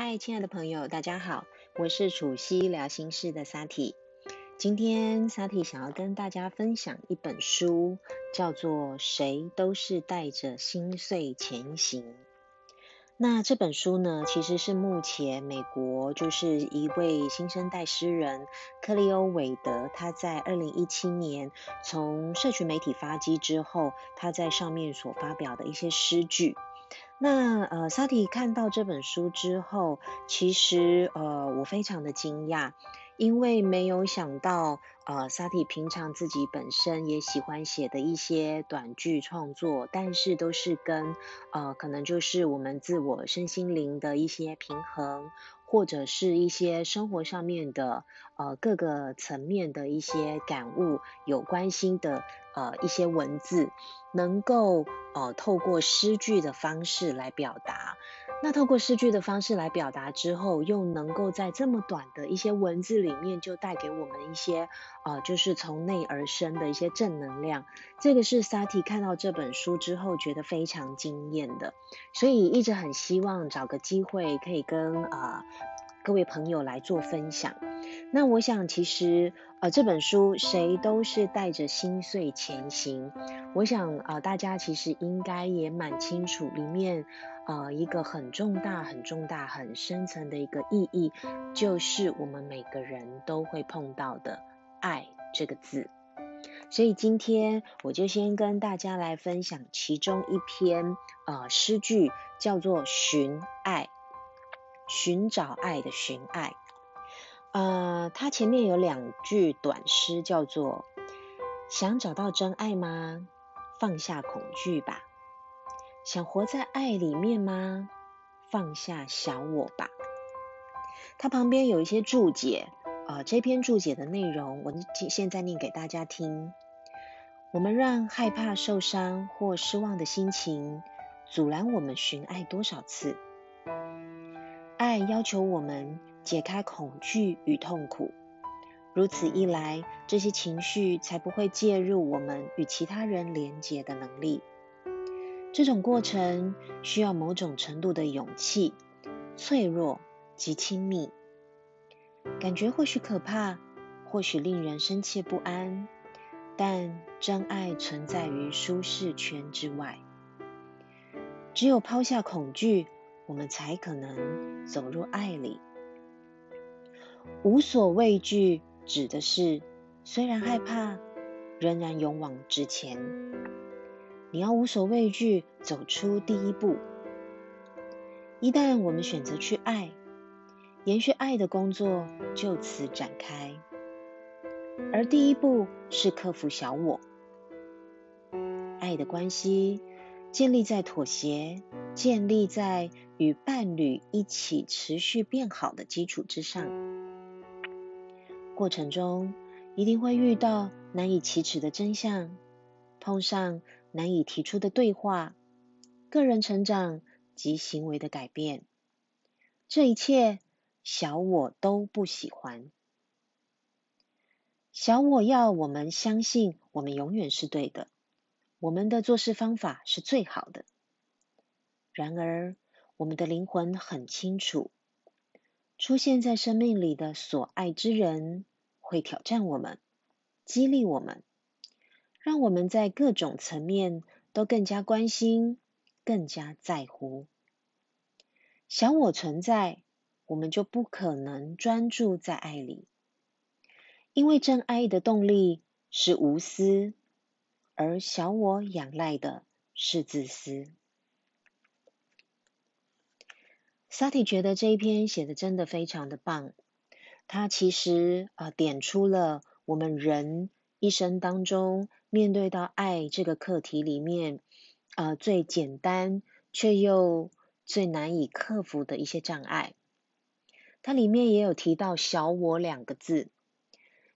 嗨，亲爱的朋友，大家好，我是楚西聊心事的萨提。今天萨提想要跟大家分享一本书，叫做《谁都是带着心碎前行》。那这本书呢，其实是目前美国就是一位新生代诗人克利欧韦德，他在二零一七年从社群媒体发迹之后，他在上面所发表的一些诗句。那呃，萨提看到这本书之后，其实呃，我非常的惊讶，因为没有想到呃，萨提平常自己本身也喜欢写的一些短剧创作，但是都是跟呃，可能就是我们自我身心灵的一些平衡，或者是一些生活上面的呃各个层面的一些感悟有关心的呃一些文字。能够呃透过诗句的方式来表达，那透过诗句的方式来表达之后，又能够在这么短的一些文字里面，就带给我们一些呃就是从内而生的一些正能量。这个是萨提看到这本书之后觉得非常惊艳的，所以一直很希望找个机会可以跟呃各位朋友来做分享。那我想其实。呃，这本书谁都是带着心碎前行。我想呃，大家其实应该也蛮清楚里面呃一个很重大、很重大、很深层的一个意义，就是我们每个人都会碰到的爱这个字。所以今天我就先跟大家来分享其中一篇呃诗句，叫做《寻爱》，寻找爱的寻爱。呃，它前面有两句短诗，叫做“想找到真爱吗？放下恐惧吧。想活在爱里面吗？放下小我吧。”它旁边有一些注解，呃，这篇注解的内容，我现在念给大家听。我们让害怕、受伤或失望的心情阻拦我们寻爱多少次？爱要求我们。解开恐惧与痛苦，如此一来，这些情绪才不会介入我们与其他人连结的能力。这种过程需要某种程度的勇气、脆弱及亲密。感觉或许可怕，或许令人深切不安，但真爱存在于舒适圈之外。只有抛下恐惧，我们才可能走入爱里。无所畏惧指的是，虽然害怕，仍然勇往直前。你要无所畏惧，走出第一步。一旦我们选择去爱，延续爱的工作就此展开。而第一步是克服小我。爱的关系建立在妥协，建立在与伴侣一起持续变好的基础之上。过程中一定会遇到难以启齿的真相，碰上难以提出的对话，个人成长及行为的改变，这一切小我都不喜欢。小我要我们相信我们永远是对的，我们的做事方法是最好的。然而，我们的灵魂很清楚。出现在生命里的所爱之人，会挑战我们，激励我们，让我们在各种层面都更加关心，更加在乎。小我存在，我们就不可能专注在爱里，因为真爱的动力是无私，而小我仰赖的是自私。萨提觉得这一篇写的真的非常的棒，他其实啊点出了我们人一生当中面对到爱这个课题里面呃最简单却又最难以克服的一些障碍。它里面也有提到小我两个字，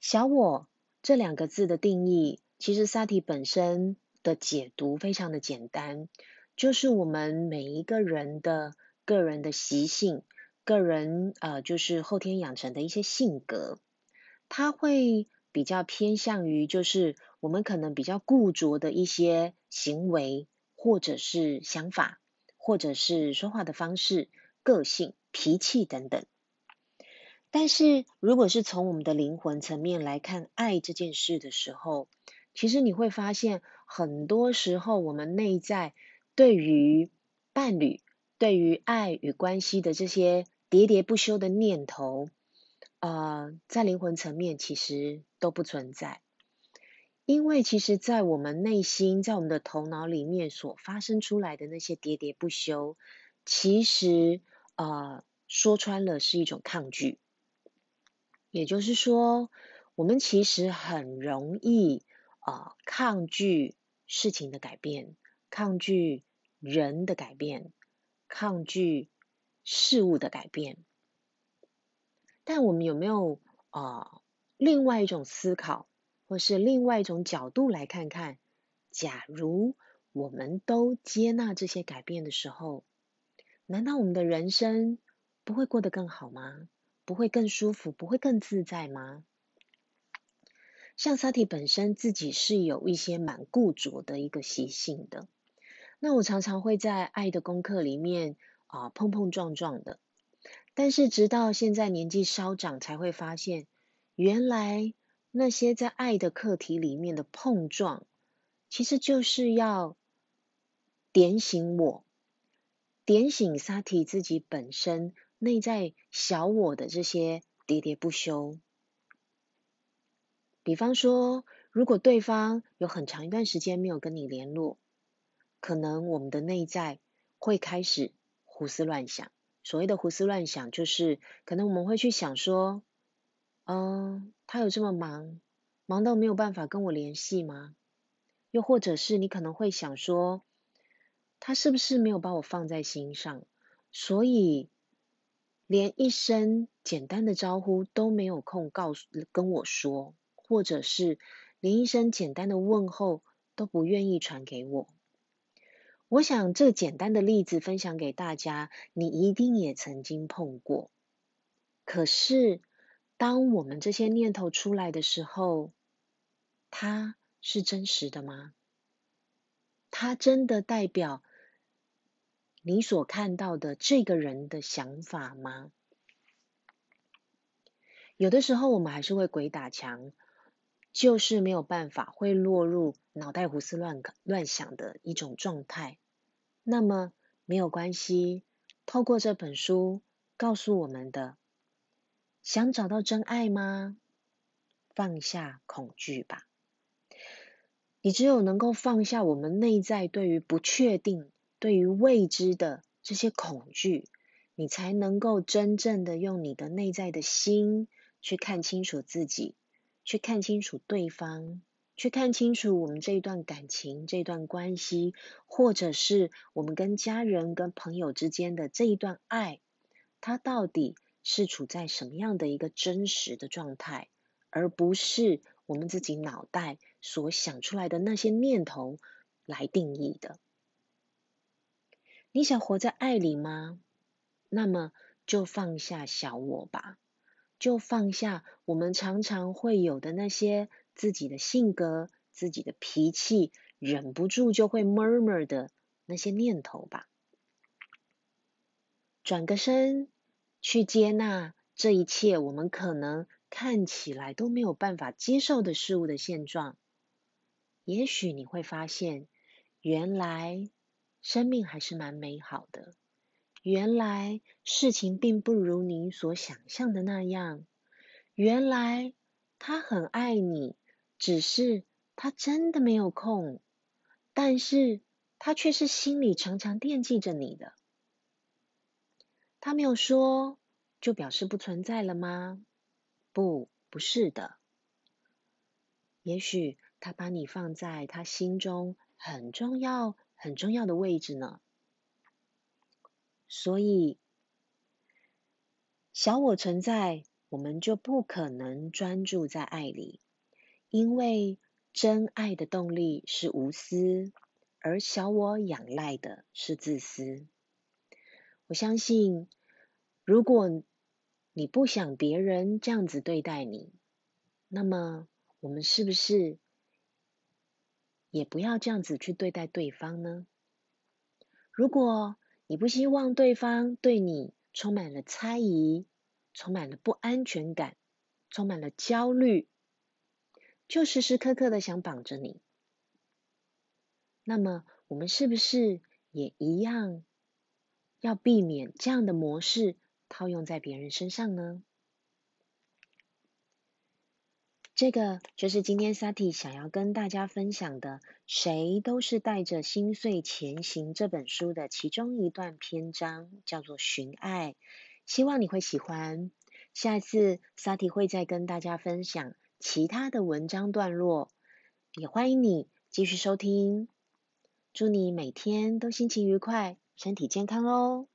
小我这两个字的定义，其实萨提本身的解读非常的简单，就是我们每一个人的。个人的习性，个人呃，就是后天养成的一些性格，他会比较偏向于，就是我们可能比较固着的一些行为，或者是想法，或者是说话的方式、个性、脾气等等。但是，如果是从我们的灵魂层面来看爱这件事的时候，其实你会发现，很多时候我们内在对于伴侣、对于爱与关系的这些喋喋不休的念头，呃，在灵魂层面其实都不存在。因为其实，在我们内心，在我们的头脑里面所发生出来的那些喋喋不休，其实呃，说穿了是一种抗拒。也就是说，我们其实很容易啊抗拒事情的改变，抗拒人的改变，抗拒事物的改变。但我们有没有啊另外一种思考，或是另外一种角度来看看？假如我们都接纳这些改变的时候，难道我们的人生不会过得更好吗？不会更舒服，不会更自在吗？像萨提本身自己是有一些蛮固着的一个习性的，那我常常会在爱的功课里面啊碰碰撞撞的，但是直到现在年纪稍长，才会发现原来那些在爱的课题里面的碰撞，其实就是要点醒我，点醒萨提自己本身。内在小我的这些喋喋不休，比方说，如果对方有很长一段时间没有跟你联络，可能我们的内在会开始胡思乱想。所谓的胡思乱想，就是可能我们会去想说，嗯，他有这么忙，忙到没有办法跟我联系吗？又或者是你可能会想说，他是不是没有把我放在心上，所以。连一声简单的招呼都没有空告诉跟我说，或者是连一声简单的问候都不愿意传给我。我想这简单的例子分享给大家，你一定也曾经碰过。可是，当我们这些念头出来的时候，它是真实的吗？它真的代表？你所看到的这个人的想法吗？有的时候我们还是会鬼打墙，就是没有办法，会落入脑袋胡思乱乱想的一种状态。那么没有关系，透过这本书告诉我们的，想找到真爱吗？放下恐惧吧。你只有能够放下我们内在对于不确定。对于未知的这些恐惧，你才能够真正的用你的内在的心去看清楚自己，去看清楚对方，去看清楚我们这一段感情、这段关系，或者是我们跟家人、跟朋友之间的这一段爱，它到底是处在什么样的一个真实的状态，而不是我们自己脑袋所想出来的那些念头来定义的。你想活在爱里吗？那么就放下小我吧，就放下我们常常会有的那些自己的性格、自己的脾气，忍不住就会 murmur 的那些念头吧。转个身，去接纳这一切我们可能看起来都没有办法接受的事物的现状。也许你会发现，原来。生命还是蛮美好的。原来事情并不如你所想象的那样。原来他很爱你，只是他真的没有空。但是他却是心里常常惦记着你的。他没有说，就表示不存在了吗？不，不是的。也许他把你放在他心中很重要。很重要的位置呢，所以小我存在，我们就不可能专注在爱里，因为真爱的动力是无私，而小我仰赖的是自私。我相信，如果你不想别人这样子对待你，那么我们是不是？也不要这样子去对待对方呢。如果你不希望对方对你充满了猜疑，充满了不安全感，充满了焦虑，就时时刻刻的想绑着你。那么，我们是不是也一样要避免这样的模式套用在别人身上呢？这个就是今天 Sati 想要跟大家分享的，谁都是带着心碎前行这本书的其中一段篇章，叫做寻爱。希望你会喜欢。下一次 Sati 会再跟大家分享其他的文章段落，也欢迎你继续收听。祝你每天都心情愉快，身体健康哦！